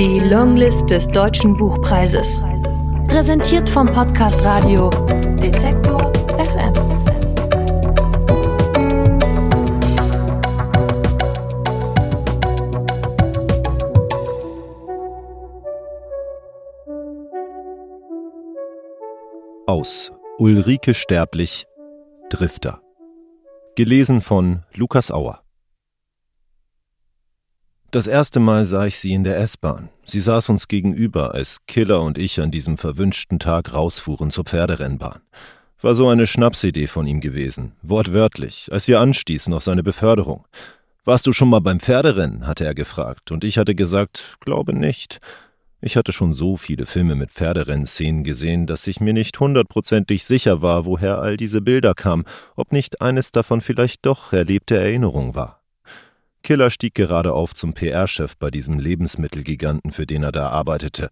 Die Longlist des Deutschen Buchpreises. Präsentiert vom Podcast Radio Detektor FM. Aus Ulrike Sterblich Drifter. Gelesen von Lukas Auer. Das erste Mal sah ich sie in der S-Bahn. Sie saß uns gegenüber, als Killer und ich an diesem verwünschten Tag rausfuhren zur Pferderennbahn. War so eine Schnapsidee von ihm gewesen, wortwörtlich, als wir anstießen auf seine Beförderung. Warst du schon mal beim Pferderennen? hatte er gefragt, und ich hatte gesagt, glaube nicht. Ich hatte schon so viele Filme mit Pferderennszenen gesehen, dass ich mir nicht hundertprozentig sicher war, woher all diese Bilder kamen, ob nicht eines davon vielleicht doch erlebte Erinnerung war. Killer stieg gerade auf zum PR-Chef bei diesem Lebensmittelgiganten, für den er da arbeitete.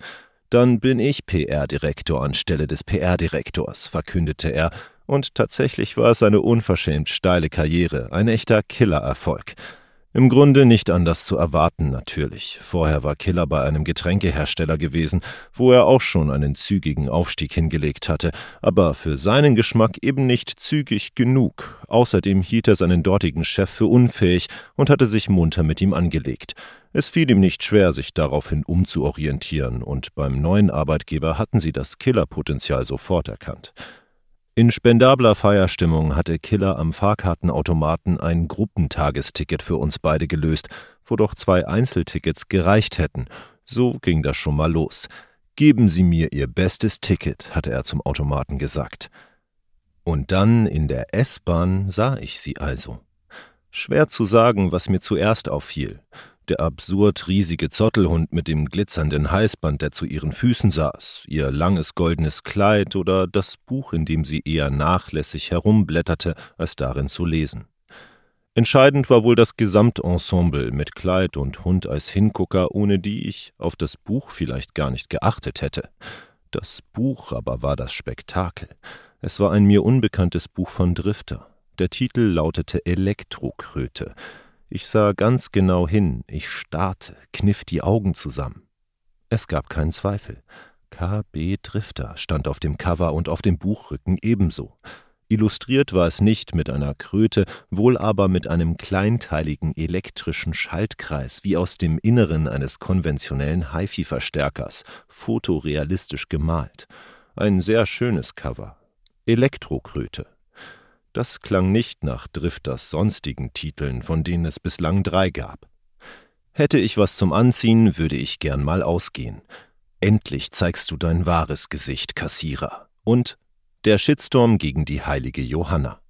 Dann bin ich PR-Direktor anstelle des PR-Direktors, verkündete er, und tatsächlich war es eine unverschämt steile Karriere, ein echter Killererfolg. Im Grunde nicht anders zu erwarten, natürlich. Vorher war Killer bei einem Getränkehersteller gewesen, wo er auch schon einen zügigen Aufstieg hingelegt hatte, aber für seinen Geschmack eben nicht zügig genug. Außerdem hielt er seinen dortigen Chef für unfähig und hatte sich munter mit ihm angelegt. Es fiel ihm nicht schwer, sich daraufhin umzuorientieren, und beim neuen Arbeitgeber hatten sie das Killerpotenzial sofort erkannt. In spendabler Feierstimmung hatte Killer am Fahrkartenautomaten ein Gruppentagesticket für uns beide gelöst, wo doch zwei Einzeltickets gereicht hätten. So ging das schon mal los. Geben Sie mir Ihr bestes Ticket, hatte er zum Automaten gesagt. Und dann in der S-Bahn sah ich sie also. Schwer zu sagen, was mir zuerst auffiel der absurd riesige Zottelhund mit dem glitzernden Halsband, der zu ihren Füßen saß, ihr langes goldenes Kleid oder das Buch, in dem sie eher nachlässig herumblätterte, als darin zu lesen. Entscheidend war wohl das Gesamtensemble mit Kleid und Hund als Hingucker, ohne die ich auf das Buch vielleicht gar nicht geachtet hätte. Das Buch aber war das Spektakel. Es war ein mir unbekanntes Buch von Drifter. Der Titel lautete Elektrokröte. Ich sah ganz genau hin, ich starrte, kniff die Augen zusammen. Es gab keinen Zweifel. K.B. Drifter stand auf dem Cover und auf dem Buchrücken ebenso. Illustriert war es nicht mit einer Kröte, wohl aber mit einem kleinteiligen elektrischen Schaltkreis, wie aus dem Inneren eines konventionellen HiFi-Verstärkers, fotorealistisch gemalt. Ein sehr schönes Cover. Elektrokröte. Das klang nicht nach Drifters sonstigen Titeln, von denen es bislang drei gab. Hätte ich was zum Anziehen, würde ich gern mal ausgehen. Endlich zeigst du dein wahres Gesicht, Kassierer. Und der Shitstorm gegen die heilige Johanna.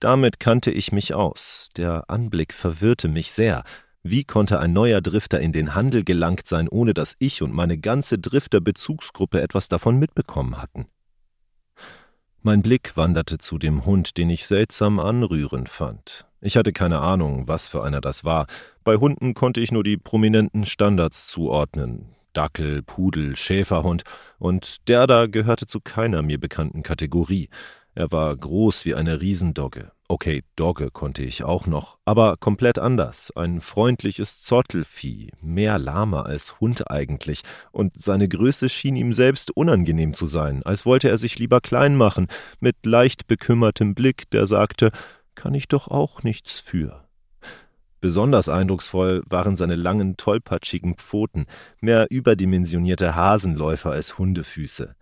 Damit kannte ich mich aus. Der Anblick verwirrte mich sehr. Wie konnte ein neuer Drifter in den Handel gelangt sein, ohne dass ich und meine ganze Drifter-Bezugsgruppe etwas davon mitbekommen hatten? Mein Blick wanderte zu dem Hund, den ich seltsam anrührend fand. Ich hatte keine Ahnung, was für einer das war. Bei Hunden konnte ich nur die prominenten Standards zuordnen. Dackel, Pudel, Schäferhund, und der da gehörte zu keiner mir bekannten Kategorie. Er war groß wie eine Riesendogge. Okay, Dogge konnte ich auch noch, aber komplett anders. Ein freundliches Zottelvieh, mehr Lama als Hund eigentlich, und seine Größe schien ihm selbst unangenehm zu sein, als wollte er sich lieber klein machen, mit leicht bekümmertem Blick, der sagte, kann ich doch auch nichts für. Besonders eindrucksvoll waren seine langen, tollpatschigen Pfoten, mehr überdimensionierte Hasenläufer als Hundefüße.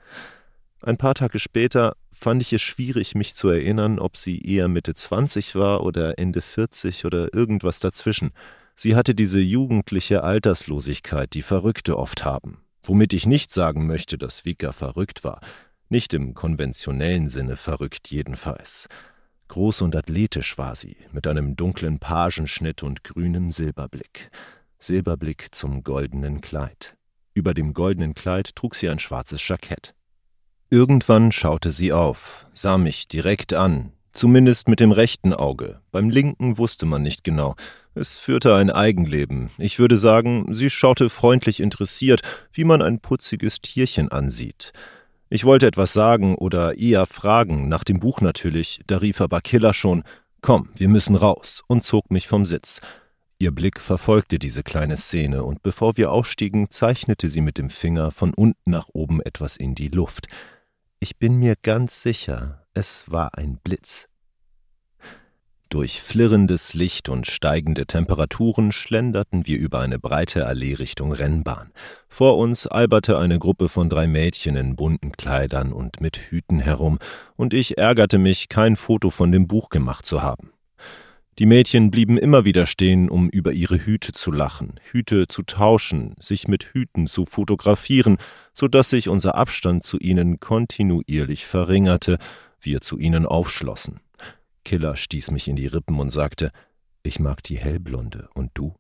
Ein paar Tage später fand ich es schwierig, mich zu erinnern, ob sie eher Mitte 20 war oder Ende 40 oder irgendwas dazwischen. Sie hatte diese jugendliche Alterslosigkeit, die Verrückte oft haben. Womit ich nicht sagen möchte, dass Vika verrückt war. Nicht im konventionellen Sinne verrückt jedenfalls. Groß und athletisch war sie, mit einem dunklen Pagenschnitt und grünem Silberblick. Silberblick zum goldenen Kleid. Über dem goldenen Kleid trug sie ein schwarzes Jackett. Irgendwann schaute sie auf, sah mich direkt an, zumindest mit dem rechten Auge. Beim linken wusste man nicht genau. Es führte ein Eigenleben. Ich würde sagen, sie schaute freundlich interessiert, wie man ein putziges Tierchen ansieht. Ich wollte etwas sagen oder eher fragen, nach dem Buch natürlich, da rief aber Killer schon Komm, wir müssen raus und zog mich vom Sitz. Ihr Blick verfolgte diese kleine Szene, und bevor wir ausstiegen, zeichnete sie mit dem Finger von unten nach oben etwas in die Luft. Ich bin mir ganz sicher, es war ein Blitz. Durch flirrendes Licht und steigende Temperaturen schlenderten wir über eine breite Allee Richtung Rennbahn. Vor uns alberte eine Gruppe von drei Mädchen in bunten Kleidern und mit Hüten herum, und ich ärgerte mich, kein Foto von dem Buch gemacht zu haben. Die Mädchen blieben immer wieder stehen, um über ihre Hüte zu lachen, Hüte zu tauschen, sich mit Hüten zu fotografieren, so dass sich unser Abstand zu ihnen kontinuierlich verringerte, wir zu ihnen aufschlossen. Killer stieß mich in die Rippen und sagte, ich mag die hellblonde, und du?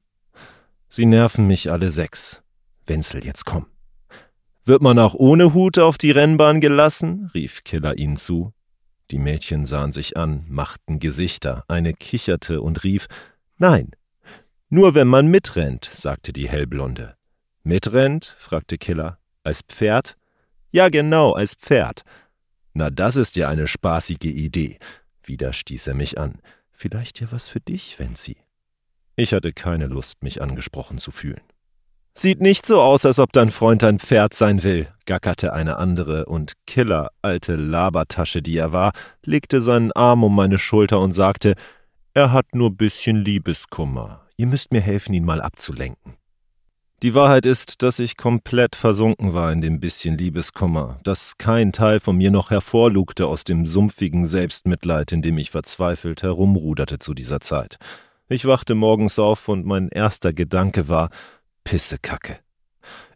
Sie nerven mich alle sechs. Wenzel, jetzt komm. Wird man auch ohne Hut auf die Rennbahn gelassen? rief Killer ihnen zu. Die Mädchen sahen sich an, machten Gesichter, eine kicherte und rief Nein, nur wenn man mitrennt, sagte die Hellblonde. Mitrennt? fragte Killer. Als Pferd? Ja, genau, als Pferd. Na, das ist ja eine spaßige Idee. Wieder stieß er mich an. Vielleicht ja was für dich, Wenzi. Ich hatte keine Lust, mich angesprochen zu fühlen. Sieht nicht so aus, als ob dein Freund ein Pferd sein will, gackerte eine andere, und Killer, alte Labertasche, die er war, legte seinen Arm um meine Schulter und sagte, er hat nur bisschen Liebeskummer. Ihr müsst mir helfen, ihn mal abzulenken. Die Wahrheit ist, dass ich komplett versunken war in dem bisschen Liebeskummer, dass kein Teil von mir noch hervorlugte aus dem sumpfigen Selbstmitleid, in dem ich verzweifelt herumruderte zu dieser Zeit. Ich wachte morgens auf und mein erster Gedanke war, Pissekacke.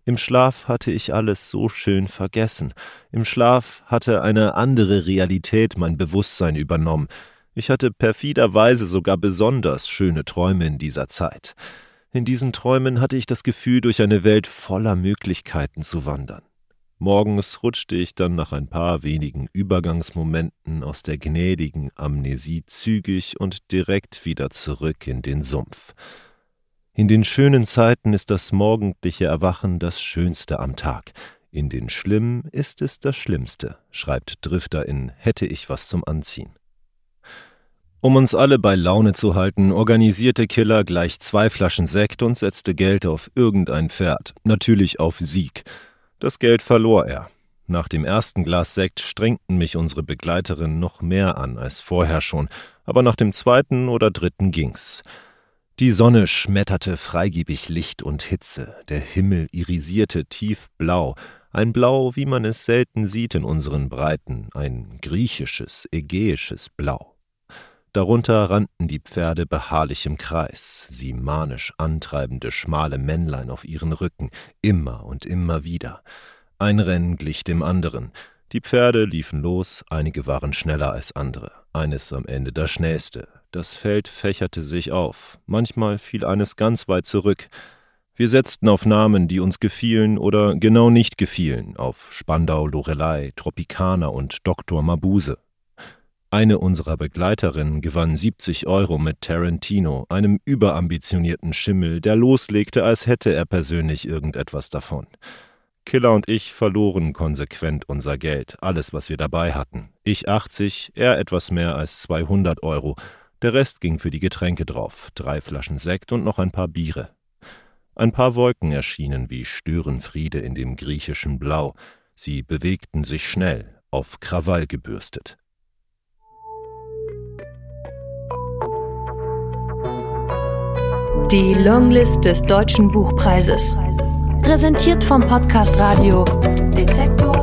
Im Schlaf hatte ich alles so schön vergessen. Im Schlaf hatte eine andere Realität mein Bewusstsein übernommen. Ich hatte perfiderweise sogar besonders schöne Träume in dieser Zeit. In diesen Träumen hatte ich das Gefühl, durch eine Welt voller Möglichkeiten zu wandern. Morgens rutschte ich dann nach ein paar wenigen Übergangsmomenten aus der gnädigen Amnesie zügig und direkt wieder zurück in den Sumpf. In den schönen Zeiten ist das morgendliche Erwachen das Schönste am Tag. In den schlimmen ist es das Schlimmste, schreibt Drifter in Hätte ich was zum Anziehen. Um uns alle bei Laune zu halten, organisierte Killer gleich zwei Flaschen Sekt und setzte Geld auf irgendein Pferd, natürlich auf Sieg. Das Geld verlor er. Nach dem ersten Glas Sekt strengten mich unsere Begleiterinnen noch mehr an als vorher schon, aber nach dem zweiten oder dritten ging's. Die Sonne schmetterte freigebig Licht und Hitze, der Himmel irisierte tiefblau, ein Blau, wie man es selten sieht in unseren Breiten, ein griechisches, ägäisches Blau. Darunter rannten die Pferde beharrlich im Kreis, sie manisch antreibende schmale Männlein auf ihren Rücken, immer und immer wieder. Ein Rennen glich dem anderen, die Pferde liefen los, einige waren schneller als andere, eines am Ende das schnellste, das Feld fächerte sich auf, manchmal fiel eines ganz weit zurück. Wir setzten auf Namen, die uns gefielen oder genau nicht gefielen, auf Spandau Lorelei, Tropikaner und Dr. Mabuse. Eine unserer Begleiterinnen gewann 70 Euro mit Tarantino, einem überambitionierten Schimmel, der loslegte, als hätte er persönlich irgendetwas davon. Killer und ich verloren konsequent unser Geld, alles, was wir dabei hatten. Ich 80, er etwas mehr als 200 Euro, der Rest ging für die Getränke drauf, drei Flaschen Sekt und noch ein paar Biere. Ein paar Wolken erschienen wie Störenfriede in dem griechischen Blau. Sie bewegten sich schnell, auf Krawall gebürstet. Die Longlist des Deutschen Buchpreises. Präsentiert vom Podcast Radio Detektor